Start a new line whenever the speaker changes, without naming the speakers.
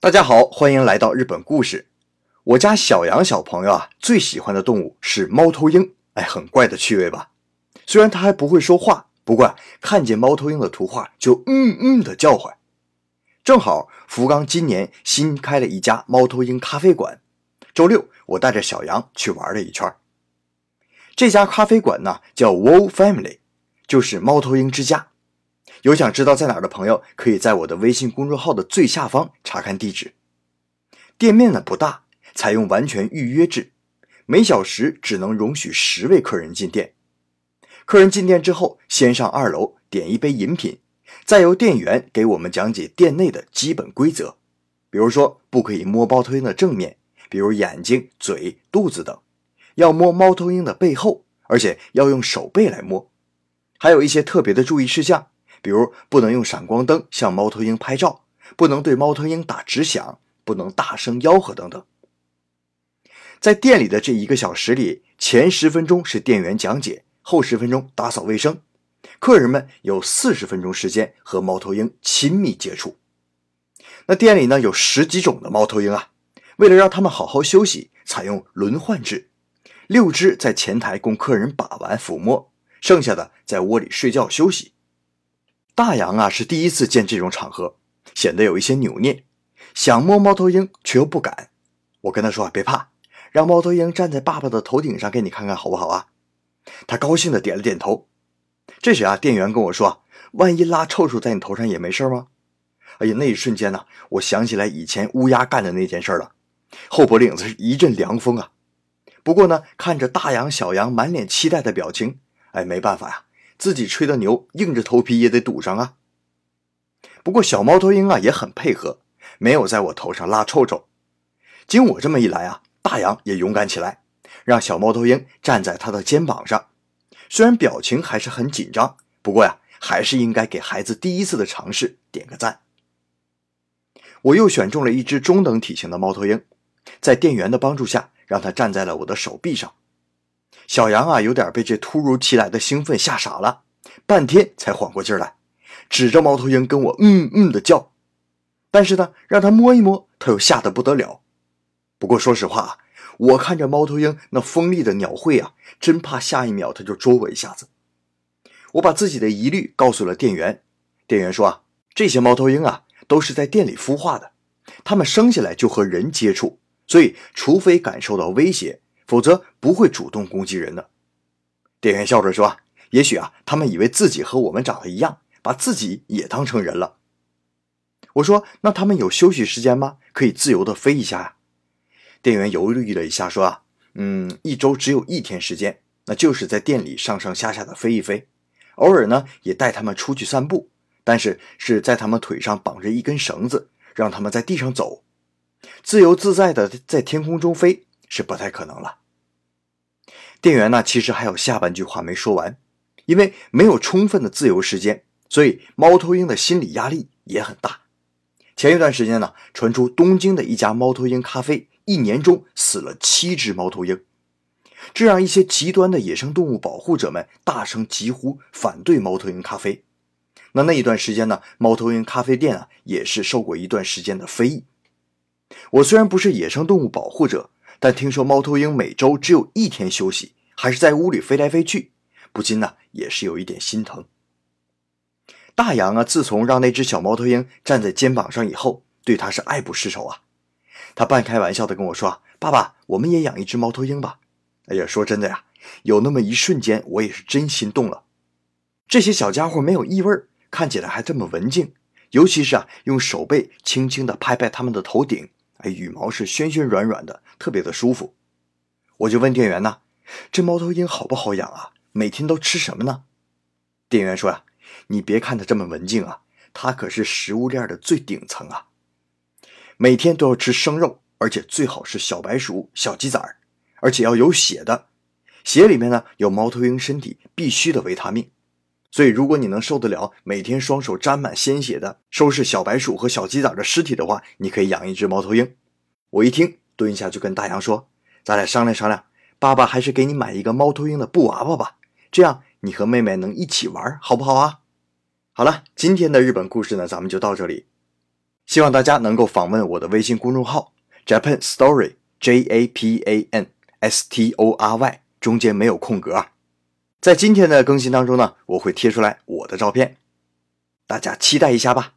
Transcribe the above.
大家好，欢迎来到日本故事。我家小杨小朋友啊，最喜欢的动物是猫头鹰。哎，很怪的趣味吧？虽然他还不会说话，不过看见猫头鹰的图画就嗯嗯的叫唤。正好福冈今年新开了一家猫头鹰咖啡馆，周六我带着小杨去玩了一圈。这家咖啡馆呢叫 Wolf Family，就是猫头鹰之家。有想知道在哪儿的朋友，可以在我的微信公众号的最下方查看地址。店面呢不大，采用完全预约制，每小时只能容许十位客人进店。客人进店之后，先上二楼点一杯饮品，再由店员给我们讲解店内的基本规则，比如说不可以摸猫头鹰的正面，比如眼睛、嘴、肚子等，要摸猫头鹰的背后，而且要用手背来摸，还有一些特别的注意事项。比如不能用闪光灯向猫头鹰拍照，不能对猫头鹰打直响，不能大声吆喝等等。在店里的这一个小时里，前十分钟是店员讲解，后十分钟打扫卫生，客人们有四十分钟时间和猫头鹰亲密接触。那店里呢有十几种的猫头鹰啊，为了让他们好好休息，采用轮换制，六只在前台供客人把玩抚摸，剩下的在窝里睡觉休息。大洋啊是第一次见这种场合，显得有一些扭捏，想摸猫头鹰却又不敢。我跟他说：“别怕，让猫头鹰站在爸爸的头顶上给你看看好不好啊？”他高兴的点了点头。这时啊，店员跟我说：“万一拉臭臭在你头上也没事吗？”哎呀，那一瞬间呢，我想起来以前乌鸦干的那件事了，后脖领子是一阵凉风啊。不过呢，看着大洋、小羊满脸期待的表情，哎，没办法呀。自己吹的牛，硬着头皮也得堵上啊。不过小猫头鹰啊也很配合，没有在我头上拉臭臭。经我这么一来啊，大洋也勇敢起来，让小猫头鹰站在他的肩膀上。虽然表情还是很紧张，不过呀，还是应该给孩子第一次的尝试点个赞。我又选中了一只中等体型的猫头鹰，在店员的帮助下，让它站在了我的手臂上。小杨啊，有点被这突如其来的兴奋吓傻了，半天才缓过劲来，指着猫头鹰跟我嗯嗯的叫。但是呢，让他摸一摸，他又吓得不得了。不过说实话啊，我看着猫头鹰那锋利的鸟喙啊，真怕下一秒他就啄我一下子。我把自己的疑虑告诉了店员，店员说啊，这些猫头鹰啊都是在店里孵化的，它们生下来就和人接触，所以除非感受到威胁。否则不会主动攻击人的。店员笑着说：“也许啊，他们以为自己和我们长得一样，把自己也当成人了。”我说：“那他们有休息时间吗？可以自由的飞一下呀？”店员犹豫了一下，说：“啊，嗯，一周只有一天时间，那就是在店里上上下下的飞一飞，偶尔呢也带他们出去散步，但是是在他们腿上绑着一根绳子，让他们在地上走，自由自在的在天空中飞。”是不太可能了。店员呢，其实还有下半句话没说完，因为没有充分的自由时间，所以猫头鹰的心理压力也很大。前一段时间呢，传出东京的一家猫头鹰咖啡一年中死了七只猫头鹰，这让一些极端的野生动物保护者们大声疾呼反对猫头鹰咖啡。那那一段时间呢，猫头鹰咖啡店啊，也是受过一段时间的非议。我虽然不是野生动物保护者。但听说猫头鹰每周只有一天休息，还是在屋里飞来飞去，不禁呢也是有一点心疼。大洋啊，自从让那只小猫头鹰站在肩膀上以后，对他是爱不释手啊。他半开玩笑的跟我说：“爸爸，我们也养一只猫头鹰吧。”哎呀，说真的呀，有那么一瞬间，我也是真心动了。这些小家伙没有异味，看起来还这么文静，尤其是啊，用手背轻轻的拍拍他们的头顶。哎，羽毛是暄暄软软的，特别的舒服。我就问店员呢，这猫头鹰好不好养啊？每天都吃什么呢？店员说呀，你别看它这么文静啊，它可是食物链的最顶层啊。每天都要吃生肉，而且最好是小白鼠、小鸡仔，而且要有血的，血里面呢有猫头鹰身体必须的维他命。所以，如果你能受得了每天双手沾满鲜血的收拾小白鼠和小鸡仔的尸体的话，你可以养一只猫头鹰。我一听，蹲下就跟大洋说：“咱俩商量商量，爸爸还是给你买一个猫头鹰的布娃娃吧，这样你和妹妹能一起玩，好不好啊？”好了，今天的日本故事呢，咱们就到这里。希望大家能够访问我的微信公众号 Japan Story J A P A N S T O R Y，中间没有空格。在今天的更新当中呢，我会贴出来我的照片，大家期待一下吧。